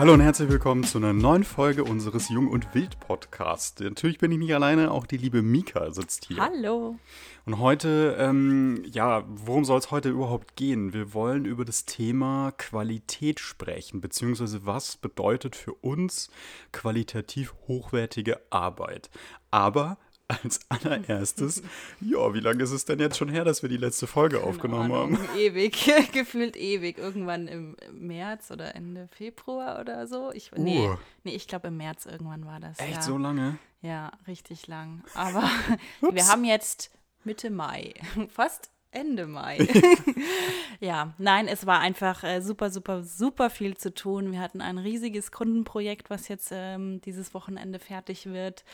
Hallo und herzlich willkommen zu einer neuen Folge unseres Jung und Wild Podcasts. Natürlich bin ich nicht alleine, auch die liebe Mika sitzt hier. Hallo. Und heute, ähm, ja, worum soll es heute überhaupt gehen? Wir wollen über das Thema Qualität sprechen, beziehungsweise was bedeutet für uns qualitativ hochwertige Arbeit. Aber als allererstes, ja, wie lange ist es denn jetzt schon her, dass wir die letzte Folge Keine aufgenommen Ahnung, haben? Ewig, gefühlt ewig. Irgendwann im März oder Ende Februar oder so. Ich, uh. nee, nee, ich glaube im März irgendwann war das. Echt ja. so lange? Ja, richtig lang. Aber wir haben jetzt Mitte Mai, fast Ende Mai. ja, nein, es war einfach äh, super, super, super viel zu tun. Wir hatten ein riesiges Kundenprojekt, was jetzt ähm, dieses Wochenende fertig wird.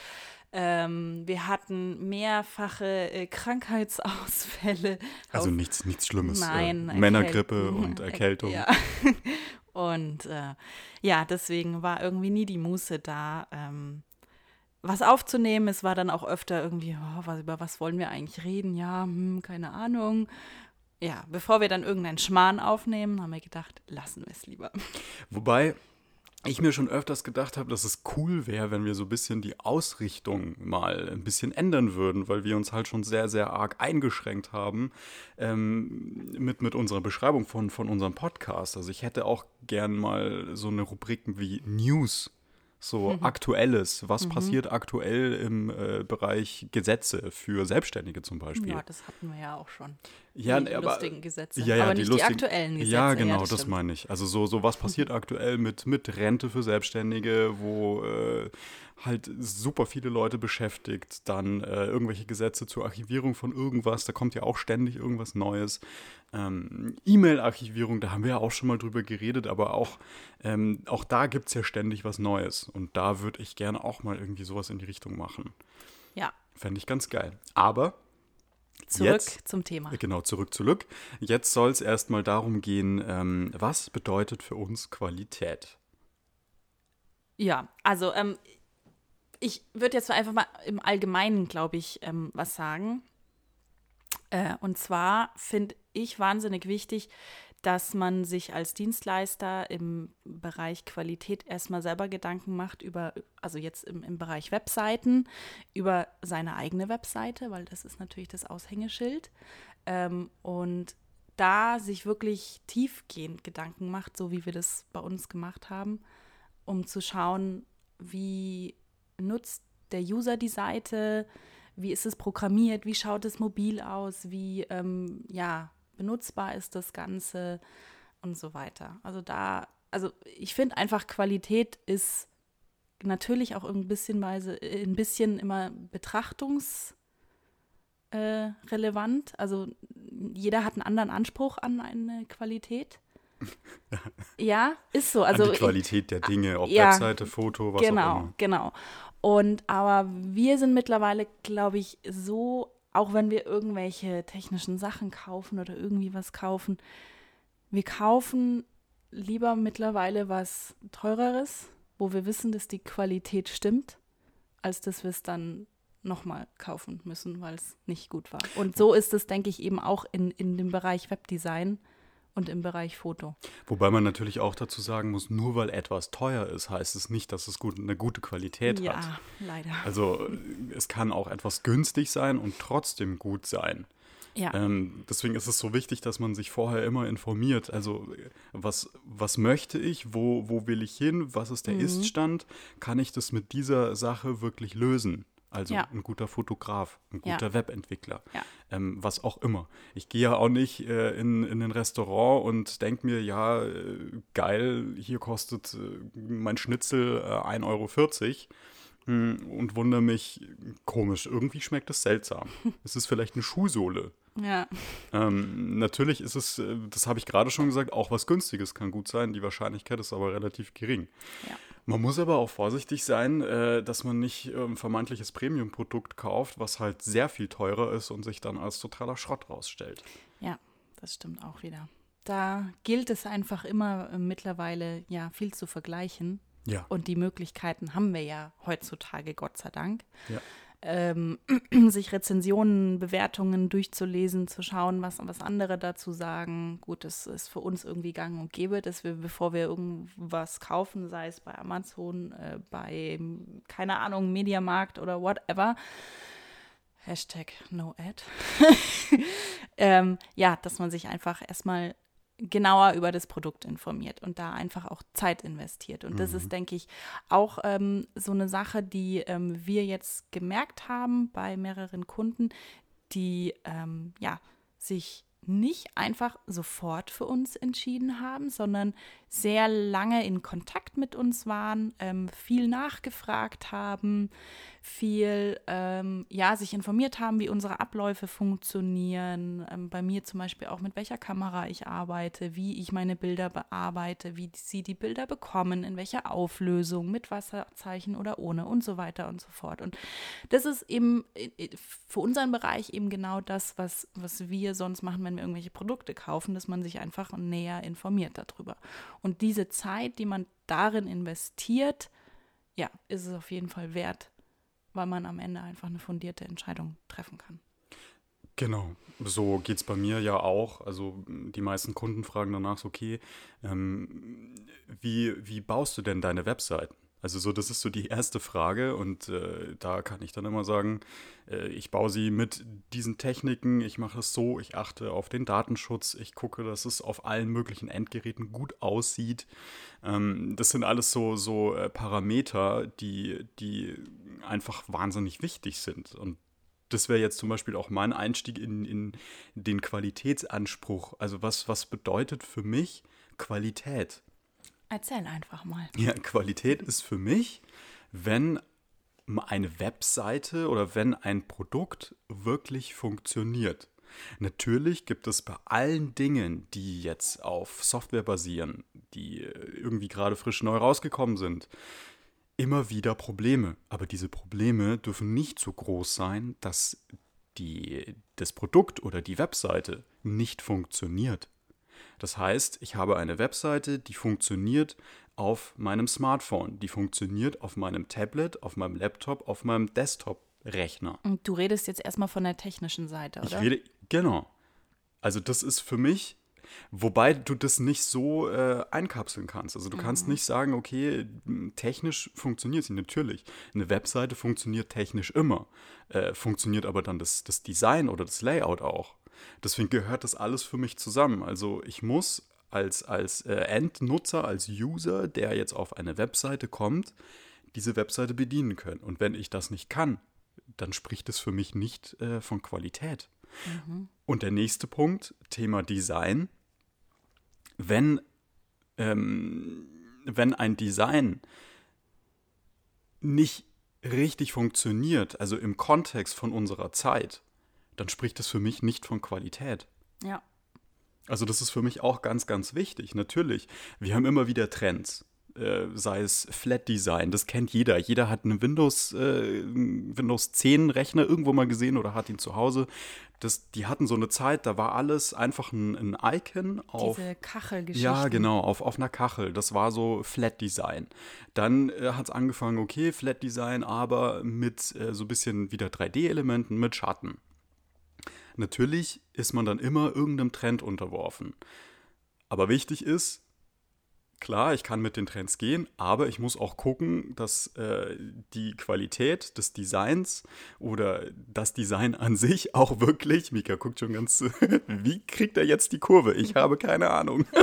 Ähm, wir hatten mehrfache äh, Krankheitsausfälle. Also nichts, nichts Schlimmes. Äh, Nein. Äh, Männergrippe und Erkältung. Ja. und äh, ja, deswegen war irgendwie nie die Muße da. Ähm, was aufzunehmen. Es war dann auch öfter irgendwie, oh, was, über was wollen wir eigentlich reden? Ja, hm, keine Ahnung. Ja, bevor wir dann irgendeinen Schmarrn aufnehmen, haben wir gedacht, lassen wir es lieber. Wobei ich mir schon öfters gedacht habe, dass es cool wäre, wenn wir so ein bisschen die Ausrichtung mal ein bisschen ändern würden, weil wir uns halt schon sehr, sehr arg eingeschränkt haben ähm, mit, mit unserer Beschreibung von, von unserem Podcast. Also ich hätte auch gern mal so eine Rubrik wie News so mhm. Aktuelles. Was mhm. passiert aktuell im äh, Bereich Gesetze für Selbstständige zum Beispiel? Ja, das hatten wir ja auch schon. Ja, die aber, lustigen Gesetze. Ja, ja, aber die nicht lustigen, die aktuellen Gesetze. Ja, genau, ja, das, das meine ich. Also so, so was passiert aktuell mit, mit Rente für Selbstständige, wo äh, halt super viele Leute beschäftigt, dann äh, irgendwelche Gesetze zur Archivierung von irgendwas, da kommt ja auch ständig irgendwas Neues. Ähm, E-Mail-Archivierung, da haben wir ja auch schon mal drüber geredet, aber auch, ähm, auch da gibt es ja ständig was Neues. Und da würde ich gerne auch mal irgendwie sowas in die Richtung machen. Ja. Fände ich ganz geil. Aber Zurück Jetzt, zum Thema. Genau, zurück, zurück. Jetzt soll es erstmal darum gehen, ähm, was bedeutet für uns Qualität? Ja, also ähm, ich würde jetzt einfach mal im Allgemeinen, glaube ich, ähm, was sagen. Äh, und zwar finde ich wahnsinnig wichtig, dass man sich als Dienstleister im Bereich Qualität erstmal selber Gedanken macht über, also jetzt im, im Bereich Webseiten, über seine eigene Webseite, weil das ist natürlich das Aushängeschild. Ähm, und da sich wirklich tiefgehend Gedanken macht, so wie wir das bei uns gemacht haben, um zu schauen, wie nutzt der User die Seite, wie ist es programmiert, wie schaut es mobil aus, wie ähm, ja, benutzbar ist das Ganze und so weiter. Also da, also ich finde einfach Qualität ist natürlich auch ein bisschen, weise, ein bisschen immer betrachtungsrelevant. Äh, also jeder hat einen anderen Anspruch an eine Qualität. ja, ist so. Also an die Qualität der Dinge, ob ja, Webseite, Foto, was genau, auch immer. Genau, genau. Und aber wir sind mittlerweile, glaube ich, so, auch wenn wir irgendwelche technischen Sachen kaufen oder irgendwie was kaufen, wir kaufen lieber mittlerweile was teureres, wo wir wissen, dass die Qualität stimmt, als dass wir es dann nochmal kaufen müssen, weil es nicht gut war. Und so ist es, denke ich, eben auch in, in dem Bereich Webdesign und im Bereich Foto. Wobei man natürlich auch dazu sagen muss, nur weil etwas teuer ist, heißt es nicht, dass es gut, eine gute Qualität ja, hat. Ja, leider. Also es kann auch etwas günstig sein und trotzdem gut sein. Ja. Ähm, deswegen ist es so wichtig, dass man sich vorher immer informiert. Also was, was möchte ich, wo, wo will ich hin, was ist der mhm. Iststand, kann ich das mit dieser Sache wirklich lösen? Also ja. ein guter Fotograf, ein guter ja. Webentwickler, ja. ähm, was auch immer. Ich gehe ja auch nicht äh, in, in ein Restaurant und denke mir, ja, äh, geil, hier kostet äh, mein Schnitzel äh, 1,40 Euro hm, und wundere mich, komisch, irgendwie schmeckt es seltsam. es ist vielleicht eine Schuhsohle. Ja. Ähm, natürlich ist es, äh, das habe ich gerade schon gesagt, auch was Günstiges kann gut sein. Die Wahrscheinlichkeit ist aber relativ gering. Ja. Man muss aber auch vorsichtig sein, äh, dass man nicht ein ähm, vermeintliches Premium-Produkt kauft, was halt sehr viel teurer ist und sich dann als totaler Schrott rausstellt. Ja, das stimmt auch wieder. Da gilt es einfach immer äh, mittlerweile ja viel zu vergleichen. Ja. Und die Möglichkeiten haben wir ja heutzutage, Gott sei Dank. Ja. Ähm, sich Rezensionen, Bewertungen durchzulesen, zu schauen, was, was andere dazu sagen. Gut, das ist für uns irgendwie gang und gäbe, dass wir, bevor wir irgendwas kaufen, sei es bei Amazon, äh, bei, keine Ahnung, Mediamarkt oder whatever, Hashtag no ad. ähm, ja, dass man sich einfach erstmal genauer über das Produkt informiert und da einfach auch Zeit investiert. Und das ist, mhm. denke ich, auch ähm, so eine Sache, die ähm, wir jetzt gemerkt haben bei mehreren Kunden, die ähm, ja sich nicht einfach sofort für uns entschieden haben, sondern sehr lange in Kontakt mit uns waren, ähm, viel nachgefragt haben, viel ähm, ja, sich informiert haben, wie unsere Abläufe funktionieren. Ähm, bei mir zum Beispiel auch mit welcher Kamera ich arbeite, wie ich meine Bilder bearbeite, wie sie die Bilder bekommen, in welcher Auflösung, mit Wasserzeichen oder ohne und so weiter und so fort. Und das ist eben für unseren Bereich eben genau das, was, was wir sonst machen, wenn wir irgendwelche Produkte kaufen, dass man sich einfach näher informiert darüber. Diese Zeit, die man darin investiert, ja, ist es auf jeden Fall wert, weil man am Ende einfach eine fundierte Entscheidung treffen kann. Genau, so geht es bei mir ja auch. Also die meisten Kunden fragen danach, okay, ähm, wie, wie baust du denn deine Webseiten? Also so, das ist so die erste Frage und äh, da kann ich dann immer sagen, äh, ich baue sie mit diesen Techniken, ich mache es so, ich achte auf den Datenschutz, ich gucke, dass es auf allen möglichen Endgeräten gut aussieht. Ähm, das sind alles so, so äh, Parameter, die, die einfach wahnsinnig wichtig sind und das wäre jetzt zum Beispiel auch mein Einstieg in, in den Qualitätsanspruch. Also was, was bedeutet für mich Qualität? Erzähl einfach mal. Ja, Qualität ist für mich, wenn eine Webseite oder wenn ein Produkt wirklich funktioniert. Natürlich gibt es bei allen Dingen, die jetzt auf Software basieren, die irgendwie gerade frisch neu rausgekommen sind, immer wieder Probleme. Aber diese Probleme dürfen nicht so groß sein, dass die, das Produkt oder die Webseite nicht funktioniert. Das heißt, ich habe eine Webseite, die funktioniert auf meinem Smartphone, die funktioniert auf meinem Tablet, auf meinem Laptop, auf meinem Desktop-Rechner. Und du redest jetzt erstmal von der technischen Seite, oder? Ich rede, genau. Also das ist für mich, wobei du das nicht so äh, einkapseln kannst. Also du mhm. kannst nicht sagen, okay, technisch funktioniert sie natürlich. Eine Webseite funktioniert technisch immer, äh, funktioniert aber dann das, das Design oder das Layout auch. Deswegen gehört das alles für mich zusammen. Also ich muss als, als äh, Endnutzer, als User, der jetzt auf eine Webseite kommt, diese Webseite bedienen können. Und wenn ich das nicht kann, dann spricht es für mich nicht äh, von Qualität. Mhm. Und der nächste Punkt, Thema Design. Wenn, ähm, wenn ein Design nicht richtig funktioniert, also im Kontext von unserer Zeit, dann spricht das für mich nicht von Qualität. Ja. Also das ist für mich auch ganz, ganz wichtig. Natürlich, wir haben immer wieder Trends. Äh, sei es Flat Design, das kennt jeder. Jeder hat einen Windows, äh, Windows 10 Rechner irgendwo mal gesehen oder hat ihn zu Hause. Das, die hatten so eine Zeit, da war alles einfach ein, ein Icon auf. Diese Kachelgeschichte. Ja, genau, auf, auf einer Kachel. Das war so Flat Design. Dann äh, hat es angefangen, okay, Flat Design, aber mit äh, so ein bisschen wieder 3D-Elementen, mit Schatten. Natürlich ist man dann immer irgendeinem Trend unterworfen. Aber wichtig ist, klar, ich kann mit den Trends gehen, aber ich muss auch gucken, dass äh, die Qualität des Designs oder das Design an sich auch wirklich, Mika guckt schon ganz, wie kriegt er jetzt die Kurve? Ich habe keine Ahnung.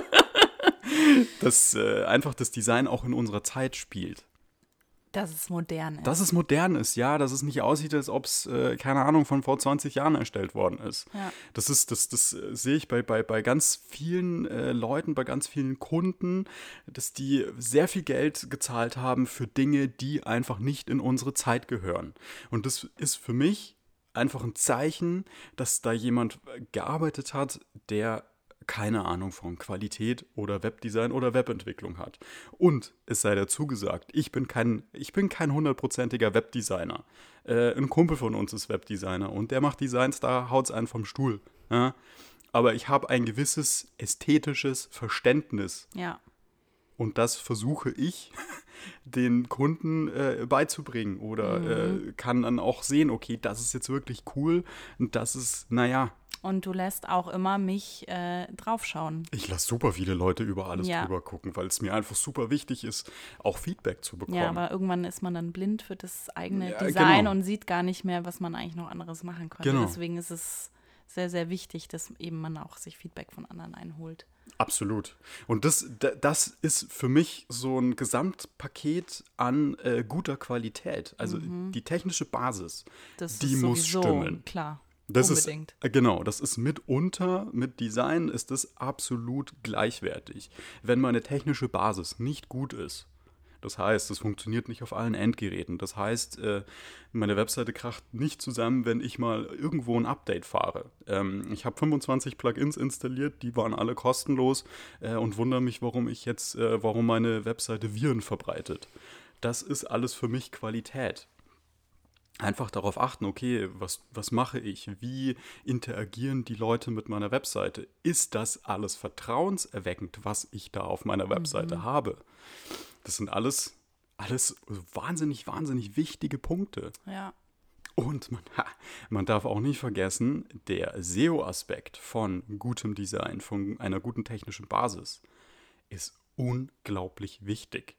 dass äh, einfach das Design auch in unserer Zeit spielt. Dass es modern ist. Dass es modern ist, ja, dass es nicht aussieht, als ob es, äh, keine Ahnung, von vor 20 Jahren erstellt worden ist. Ja. Das ist, das, das äh, sehe ich bei, bei, bei ganz vielen äh, Leuten, bei ganz vielen Kunden, dass die sehr viel Geld gezahlt haben für Dinge, die einfach nicht in unsere Zeit gehören. Und das ist für mich einfach ein Zeichen, dass da jemand gearbeitet hat, der keine Ahnung von Qualität oder Webdesign oder Webentwicklung hat. Und es sei dazu gesagt, ich bin kein, ich bin kein hundertprozentiger Webdesigner. Äh, ein Kumpel von uns ist Webdesigner und der macht Designs, da haut es einen vom Stuhl. Ja? Aber ich habe ein gewisses ästhetisches Verständnis. Ja. Und das versuche ich den Kunden äh, beizubringen oder mhm. äh, kann dann auch sehen, okay, das ist jetzt wirklich cool und das ist, naja, und du lässt auch immer mich äh, draufschauen. Ich lasse super viele Leute über alles ja. drüber gucken, weil es mir einfach super wichtig ist, auch Feedback zu bekommen. Ja, aber irgendwann ist man dann blind für das eigene ja, Design genau. und sieht gar nicht mehr, was man eigentlich noch anderes machen könnte. Genau. Deswegen ist es sehr, sehr wichtig, dass eben man auch sich Feedback von anderen einholt. Absolut. Und das, das ist für mich so ein Gesamtpaket an äh, guter Qualität. Also mhm. die technische Basis, das die muss stimmen. Klar. Das Unbedingt. ist äh, genau, das ist mitunter mit Design ist das absolut gleichwertig. Wenn meine technische Basis nicht gut ist, das heißt, es funktioniert nicht auf allen Endgeräten. Das heißt, äh, meine Webseite kracht nicht zusammen, wenn ich mal irgendwo ein Update fahre. Ähm, ich habe 25 Plugins installiert, die waren alle kostenlos äh, und wundere mich, warum ich jetzt, warum meine Webseite Viren verbreitet. Das ist alles für mich Qualität einfach darauf achten, okay, was, was mache ich? Wie interagieren die Leute mit meiner Webseite? Ist das alles vertrauenserweckend, was ich da auf meiner Webseite mhm. habe? Das sind alles, alles wahnsinnig, wahnsinnig wichtige Punkte. Ja. Und man, man darf auch nicht vergessen, der SEO-Aspekt von gutem Design, von einer guten technischen Basis, ist unglaublich wichtig.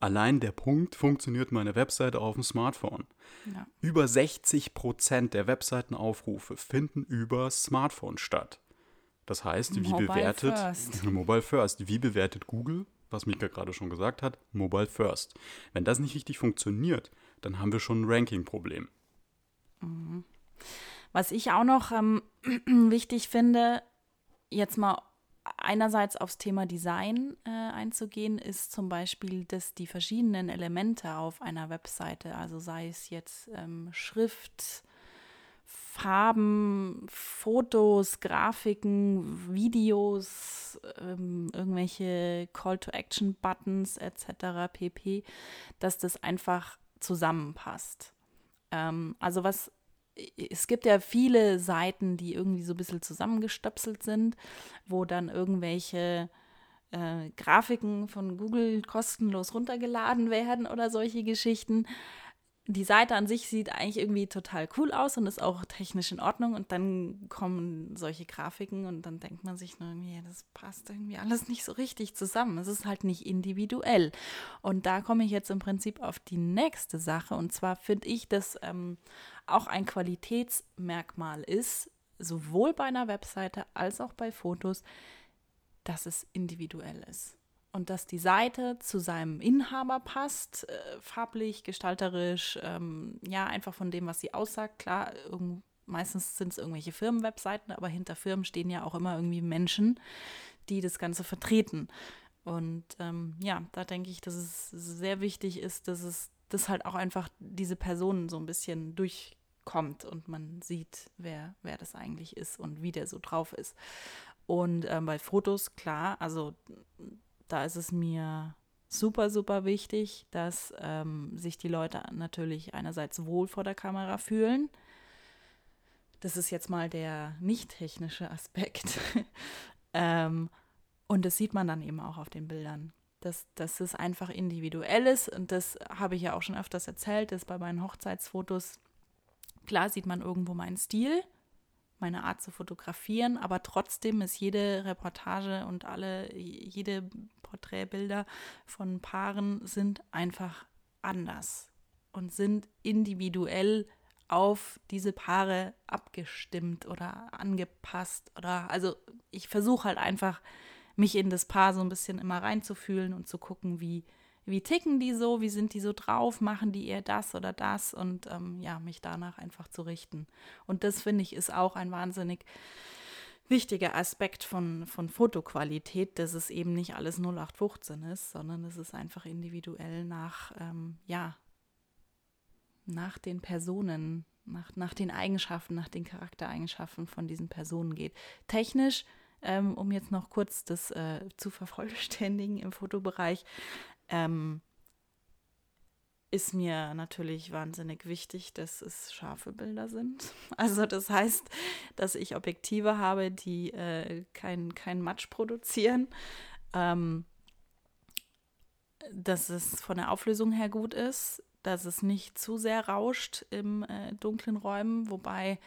Allein der Punkt, funktioniert meine Webseite auf dem Smartphone. Ja. Über 60 Prozent der Webseitenaufrufe finden über Smartphone statt. Das heißt, wie Mobile bewertet First. Mobile First, wie bewertet Google, was Mika gerade schon gesagt hat, Mobile First. Wenn das nicht richtig funktioniert, dann haben wir schon ein Ranking-Problem. Mhm. Was ich auch noch ähm, wichtig finde, jetzt mal einerseits aufs Thema Design äh, einzugehen, ist zum Beispiel, dass die verschiedenen Elemente auf einer Webseite, also sei es jetzt ähm, Schrift, Farben, Fotos, Grafiken, Videos, ähm, irgendwelche Call-to-Action-Buttons etc. pp, dass das einfach zusammenpasst. Ähm, also was es gibt ja viele Seiten, die irgendwie so ein bisschen zusammengestöpselt sind, wo dann irgendwelche äh, Grafiken von Google kostenlos runtergeladen werden oder solche Geschichten die Seite an sich sieht eigentlich irgendwie total cool aus und ist auch technisch in Ordnung. Und dann kommen solche Grafiken und dann denkt man sich nur irgendwie, das passt irgendwie alles nicht so richtig zusammen. Es ist halt nicht individuell. Und da komme ich jetzt im Prinzip auf die nächste Sache. Und zwar finde ich, dass ähm, auch ein Qualitätsmerkmal ist, sowohl bei einer Webseite als auch bei Fotos, dass es individuell ist und dass die Seite zu seinem Inhaber passt, äh, farblich, gestalterisch, ähm, ja, einfach von dem, was sie aussagt. Klar, meistens sind es irgendwelche Firmenwebseiten, aber hinter Firmen stehen ja auch immer irgendwie Menschen, die das Ganze vertreten. Und ähm, ja, da denke ich, dass es sehr wichtig ist, dass es dass halt auch einfach diese Personen so ein bisschen durchkommt und man sieht, wer, wer das eigentlich ist und wie der so drauf ist. Und ähm, bei Fotos, klar, also da ist es mir super, super wichtig, dass ähm, sich die Leute natürlich einerseits wohl vor der Kamera fühlen. Das ist jetzt mal der nicht technische Aspekt. ähm, und das sieht man dann eben auch auf den Bildern. Dass, dass es einfach individuell ist. Und das habe ich ja auch schon öfters erzählt, dass bei meinen Hochzeitsfotos, klar sieht man irgendwo meinen Stil meine Art zu fotografieren, aber trotzdem ist jede Reportage und alle, jede Porträtbilder von Paaren sind einfach anders und sind individuell auf diese Paare abgestimmt oder angepasst oder also ich versuche halt einfach mich in das Paar so ein bisschen immer reinzufühlen und zu gucken, wie wie ticken die so, wie sind die so drauf, machen die eher das oder das und ähm, ja, mich danach einfach zu richten. Und das finde ich ist auch ein wahnsinnig wichtiger Aspekt von, von Fotoqualität, dass es eben nicht alles 0815 ist, sondern es ist einfach individuell nach, ähm, ja, nach den Personen, nach, nach den Eigenschaften, nach den Charaktereigenschaften von diesen Personen geht. Technisch ähm, um jetzt noch kurz das äh, zu vervollständigen im Fotobereich, ähm, ist mir natürlich wahnsinnig wichtig, dass es scharfe Bilder sind. Also das heißt, dass ich Objektive habe, die äh, kein, kein Matsch produzieren. Ähm, dass es von der Auflösung her gut ist, dass es nicht zu sehr rauscht im äh, dunklen Räumen, wobei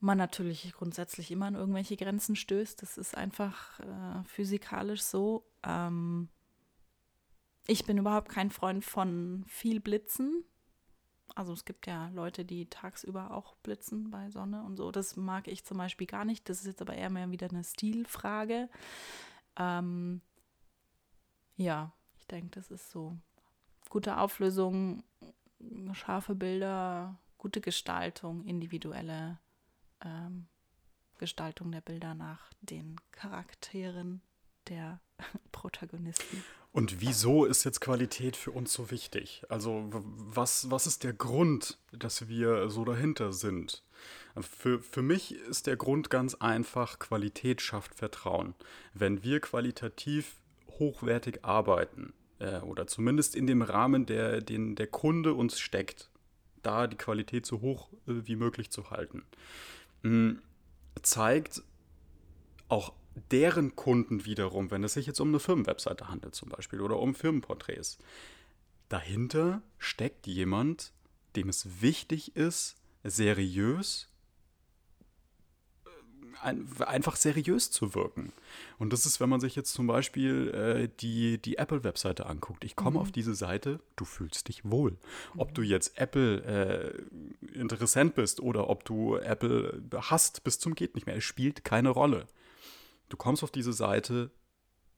man natürlich grundsätzlich immer an irgendwelche Grenzen stößt. Das ist einfach äh, physikalisch so. Ähm, ich bin überhaupt kein Freund von viel Blitzen. Also es gibt ja Leute, die tagsüber auch blitzen bei Sonne und so. Das mag ich zum Beispiel gar nicht. Das ist jetzt aber eher mehr wieder eine Stilfrage. Ähm, ja, ich denke, das ist so. Gute Auflösung, scharfe Bilder, gute Gestaltung, individuelle ähm, Gestaltung der Bilder nach den Charakteren der Protagonisten. Und wieso ist jetzt Qualität für uns so wichtig? Also was, was ist der Grund, dass wir so dahinter sind? Für, für mich ist der Grund ganz einfach, Qualität schafft Vertrauen. Wenn wir qualitativ hochwertig arbeiten, äh, oder zumindest in dem Rahmen, der den der Kunde uns steckt, da die Qualität so hoch äh, wie möglich zu halten, mh, zeigt auch deren Kunden wiederum, wenn es sich jetzt um eine Firmenwebseite handelt zum Beispiel oder um Firmenporträts, dahinter steckt jemand, dem es wichtig ist, seriös, äh, einfach seriös zu wirken. Und das ist, wenn man sich jetzt zum Beispiel äh, die, die Apple-Webseite anguckt. Ich komme mhm. auf diese Seite, du fühlst dich wohl. Ob du jetzt Apple-Interessent äh, bist oder ob du Apple hast bis zum geht nicht mehr, es spielt keine Rolle. Du kommst auf diese Seite,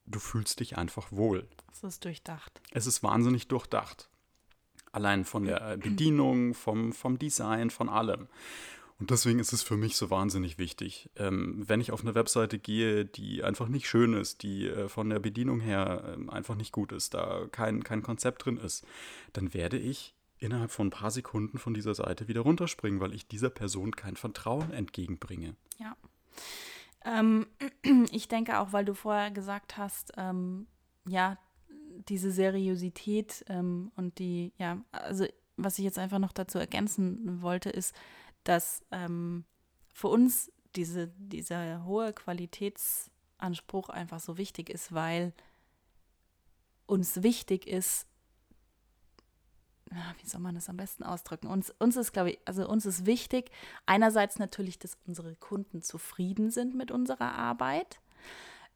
du fühlst dich einfach wohl. Es ist durchdacht. Es ist wahnsinnig durchdacht. Allein von der Bedienung, vom, vom Design, von allem. Und deswegen ist es für mich so wahnsinnig wichtig. Ähm, wenn ich auf eine Webseite gehe, die einfach nicht schön ist, die äh, von der Bedienung her äh, einfach nicht gut ist, da kein, kein Konzept drin ist, dann werde ich innerhalb von ein paar Sekunden von dieser Seite wieder runterspringen, weil ich dieser Person kein Vertrauen entgegenbringe. Ja. Ähm, ich denke auch, weil du vorher gesagt hast, ähm, ja, diese Seriosität ähm, und die, ja, also was ich jetzt einfach noch dazu ergänzen wollte, ist, dass ähm, für uns diese, dieser hohe Qualitätsanspruch einfach so wichtig ist, weil uns wichtig ist, wie soll man das am besten ausdrücken? Uns, uns ist, glaube ich, also uns ist wichtig, einerseits natürlich, dass unsere Kunden zufrieden sind mit unserer Arbeit,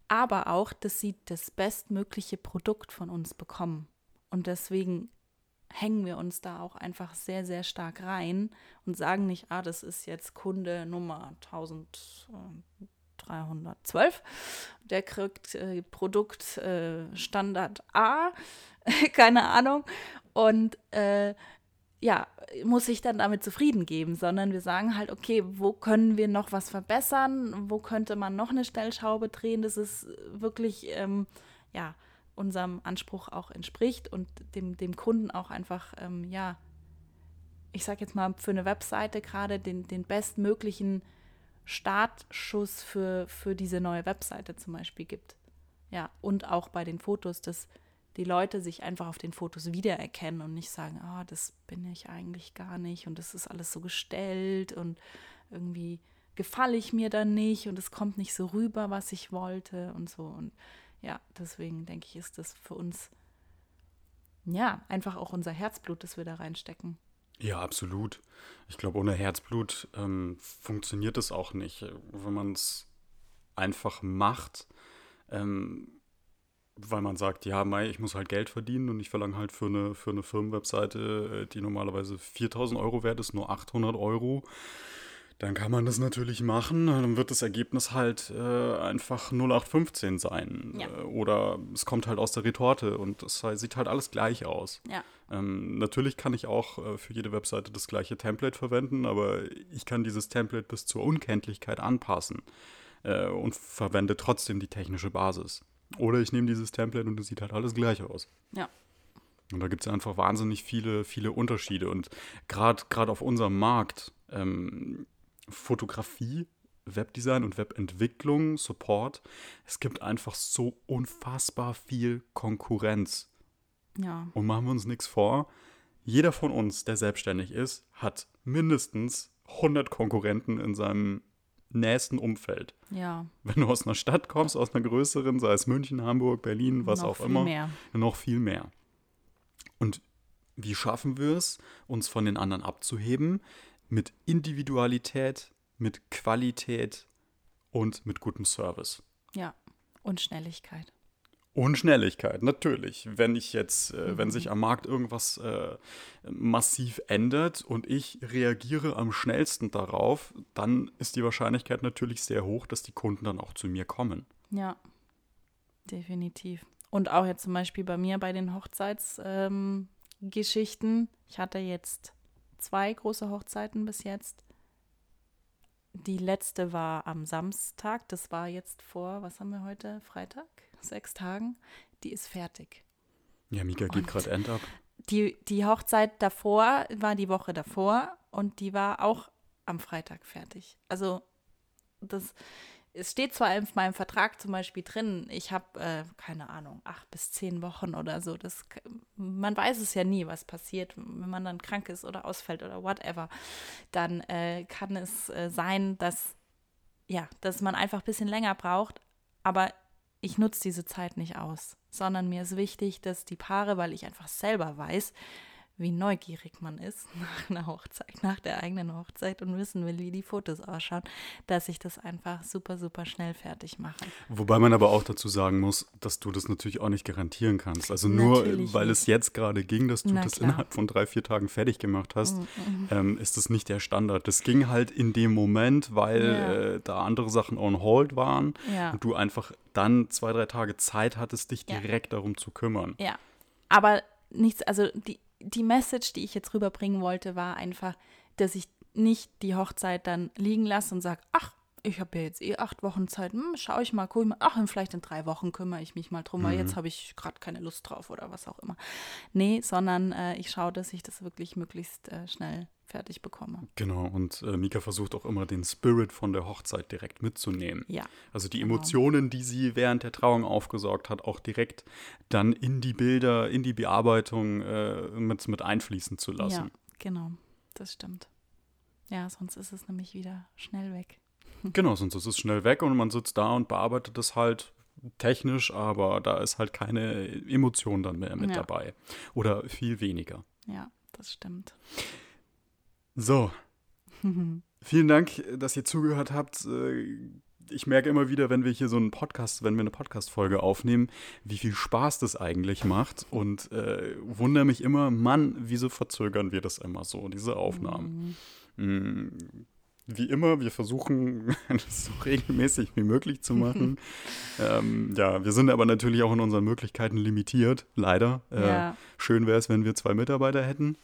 aber auch, dass sie das bestmögliche Produkt von uns bekommen. Und deswegen hängen wir uns da auch einfach sehr, sehr stark rein und sagen nicht, ah, das ist jetzt Kunde Nummer 1312, der kriegt äh, Produkt äh, Standard A, keine Ahnung, und äh, ja, muss sich dann damit zufrieden geben, sondern wir sagen halt, okay, wo können wir noch was verbessern? Wo könnte man noch eine Stellschraube drehen, dass es wirklich, ähm, ja, unserem Anspruch auch entspricht und dem, dem Kunden auch einfach, ähm, ja, ich sag jetzt mal, für eine Webseite gerade den, den bestmöglichen Startschuss für, für diese neue Webseite zum Beispiel gibt. Ja, und auch bei den Fotos, dass die Leute sich einfach auf den Fotos wiedererkennen und nicht sagen, oh, das bin ich eigentlich gar nicht und das ist alles so gestellt und irgendwie gefalle ich mir dann nicht und es kommt nicht so rüber, was ich wollte und so. Und ja, deswegen denke ich, ist das für uns ja einfach auch unser Herzblut, das wir da reinstecken. Ja, absolut. Ich glaube, ohne Herzblut ähm, funktioniert es auch nicht. Wenn man es einfach macht, ähm, weil man sagt, ja, Mai, ich muss halt Geld verdienen und ich verlange halt für eine, für eine Firmenwebseite, äh, die normalerweise 4000 Euro wert ist, nur 800 Euro. Dann kann man das natürlich machen, dann wird das Ergebnis halt äh, einfach 0815 sein. Ja. Äh, oder es kommt halt aus der Retorte und es sieht halt alles gleich aus. Ja. Ähm, natürlich kann ich auch äh, für jede Webseite das gleiche Template verwenden, aber ich kann dieses Template bis zur Unkenntlichkeit anpassen äh, und verwende trotzdem die technische Basis. Oder ich nehme dieses Template und es sieht halt alles gleich aus. Ja. Und da gibt es einfach wahnsinnig viele, viele Unterschiede. Und gerade auf unserem Markt, ähm, Fotografie, Webdesign und Webentwicklung, Support, es gibt einfach so unfassbar viel Konkurrenz. Ja. Und machen wir uns nichts vor. Jeder von uns, der selbstständig ist, hat mindestens 100 Konkurrenten in seinem nächsten Umfeld. Ja. Wenn du aus einer Stadt kommst, aus einer größeren, sei es München, Hamburg, Berlin, was Noch auch viel immer, mehr. noch viel mehr. Und wie schaffen wir es, uns von den anderen abzuheben? Mit Individualität, mit Qualität und mit gutem Service. Ja. Und Schnelligkeit. Und Schnelligkeit, natürlich. Wenn ich jetzt, äh, Mhm. wenn sich am Markt irgendwas äh, massiv ändert und ich reagiere am schnellsten darauf, dann ist die Wahrscheinlichkeit natürlich sehr hoch, dass die Kunden dann auch zu mir kommen. Ja, definitiv. Und auch jetzt zum Beispiel bei mir bei den Hochzeitsgeschichten. Ähm, ich hatte jetzt zwei große Hochzeiten bis jetzt. Die letzte war am Samstag. Das war jetzt vor, was haben wir heute? Freitag? Sechs Tagen. Die ist fertig. Ja, Mika geht gerade End ab. Die, die Hochzeit davor war die Woche davor und die war auch am Freitag fertig. Also das, es steht zwar in meinem Vertrag zum Beispiel drin, ich habe, äh, keine Ahnung, acht bis zehn Wochen oder so. Das, man weiß es ja nie, was passiert, wenn man dann krank ist oder ausfällt oder whatever. Dann äh, kann es äh, sein, dass, ja, dass man einfach ein bisschen länger braucht, aber ich nutze diese Zeit nicht aus, sondern mir ist wichtig, dass die Paare, weil ich einfach selber weiß, wie neugierig man ist nach einer Hochzeit, nach der eigenen Hochzeit und wissen will, wie die Fotos ausschauen, dass ich das einfach super, super schnell fertig mache. Wobei man aber auch dazu sagen muss, dass du das natürlich auch nicht garantieren kannst. Also nur, Natürlich weil nicht. es jetzt gerade ging, dass du Na das klar. innerhalb von drei, vier Tagen fertig gemacht hast, Mhm, ähm, ist das nicht der Standard. Das ging halt in dem Moment, weil Ja. äh, da andere Sachen on hold waren Ja. und du einfach dann zwei, drei Tage Zeit hattest, dich Ja. direkt darum zu kümmern. Ja, aber nichts, also die, die Message, die ich jetzt rüberbringen wollte, war einfach, dass ich nicht die Hochzeit dann liegen lasse und sage, ach, ich habe ja jetzt eh acht Wochen Zeit, hm, schau ich mal, guck ich mal, ach, vielleicht in drei Wochen kümmere ich mich mal drum, weil jetzt habe ich gerade keine Lust drauf oder was auch immer. Nee, sondern äh, ich schaue, dass ich das wirklich möglichst äh, schnell fertig bekomme. Genau, und äh, Mika versucht auch immer den Spirit von der Hochzeit direkt mitzunehmen. Ja, Also die Genau. Emotionen, die sie während der Trauung aufgesaugt hat, auch direkt dann in die Bilder, in die Bearbeitung äh, mit, mit einfließen zu ja, lassen. genau, das stimmt. Ja, sonst ist es nämlich wieder schnell weg. Genau, sonst ist es schnell weg und man sitzt da und bearbeitet das halt technisch, aber da ist halt keine Emotion dann mehr mit Ja. dabei. Oder viel weniger. Ja, das stimmt. So. Vielen Dank, dass ihr zugehört habt. Äh, Ich merke immer wieder, wenn wir hier so einen Podcast, wenn wir eine Podcast-Folge aufnehmen, wie viel Spaß das eigentlich macht. Und äh, wundere mich immer, Mann, wieso verzögern wir das immer so, diese Aufnahmen? Mm, Wie immer, wir versuchen, das so regelmäßig wie möglich zu machen. ähm, ja, wir sind aber natürlich auch in unseren Möglichkeiten limitiert, leider. Äh, Ja. Schön wäre es, wenn wir zwei Mitarbeiter hätten,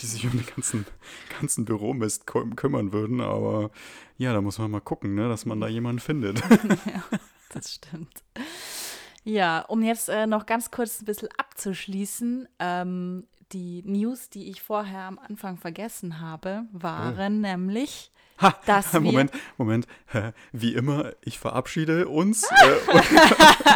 die sich um den ganzen, ganzen Büromist kü kümmern würden. Aber ja, da muss man mal gucken, ne, dass man da jemanden findet. ja, das stimmt. Ja, um jetzt äh, noch ganz kurz ein bisschen abzuschließen, ähm, die News, die ich vorher am Anfang vergessen habe, waren nämlich, Ha, dass wir- Moment, Moment. Hä, Wie immer, ich verabschiede uns äh,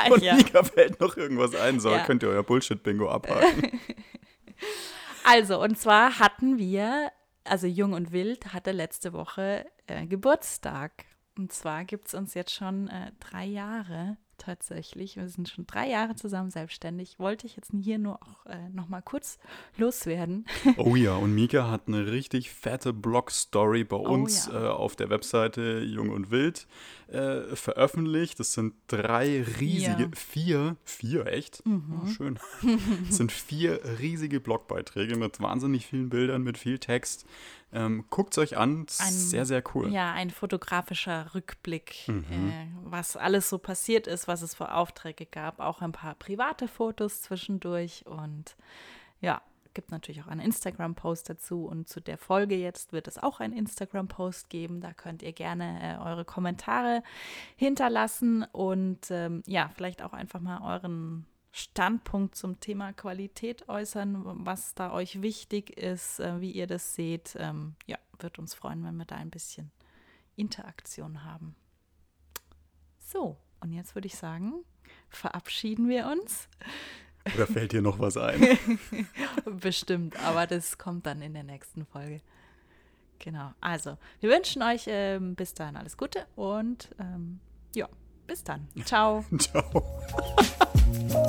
und, und Ja. Mika fällt noch irgendwas ein. So, Ja. könnt ihr euer Bullshit-Bingo abhaken. also und zwar hatten wir, also Jung und Wild hatte letzte Woche äh, Geburtstag. Und zwar gibt es uns jetzt schon äh, drei Jahre tatsächlich. Wir sind schon drei Jahre zusammen selbstständig. Wollte ich jetzt hier nur auch äh, noch mal kurz loswerden. Oh ja, und Mika hat eine richtig fette Blog-Story bei uns Oh ja. äh, auf der Webseite Jung und Wild äh, veröffentlicht. Das sind drei riesige, vier, vier, echt? Mhm. Oh, schön. Das sind vier riesige Blogbeiträge mit wahnsinnig vielen Bildern, mit viel Text. Ähm, Guckt es euch an, Ein- sehr, sehr cool. Ja, ein fotografischer Rückblick, Mhm. äh, was alles so passiert ist, was es für Aufträge gab. Auch ein paar private Fotos zwischendurch und ja, gibt natürlich auch einen Instagram-Post dazu. Und zu der Folge jetzt wird es auch einen Instagram-Post geben. Da könnt ihr gerne äh, eure Kommentare hinterlassen und ähm, ja, vielleicht auch einfach mal euren Standpunkt zum Thema Qualität äußern, was da euch wichtig ist, äh, wie ihr das seht. Ähm, ja, wird uns freuen, wenn wir da ein bisschen Interaktion haben. So, und jetzt würde ich sagen, verabschieden wir uns. Oder fällt dir noch was ein? Bestimmt, aber das kommt dann in der nächsten Folge. Genau. Also, wir wünschen euch ähm, bis dahin alles Gute und ähm, ja, bis dann. Ciao. Ciao.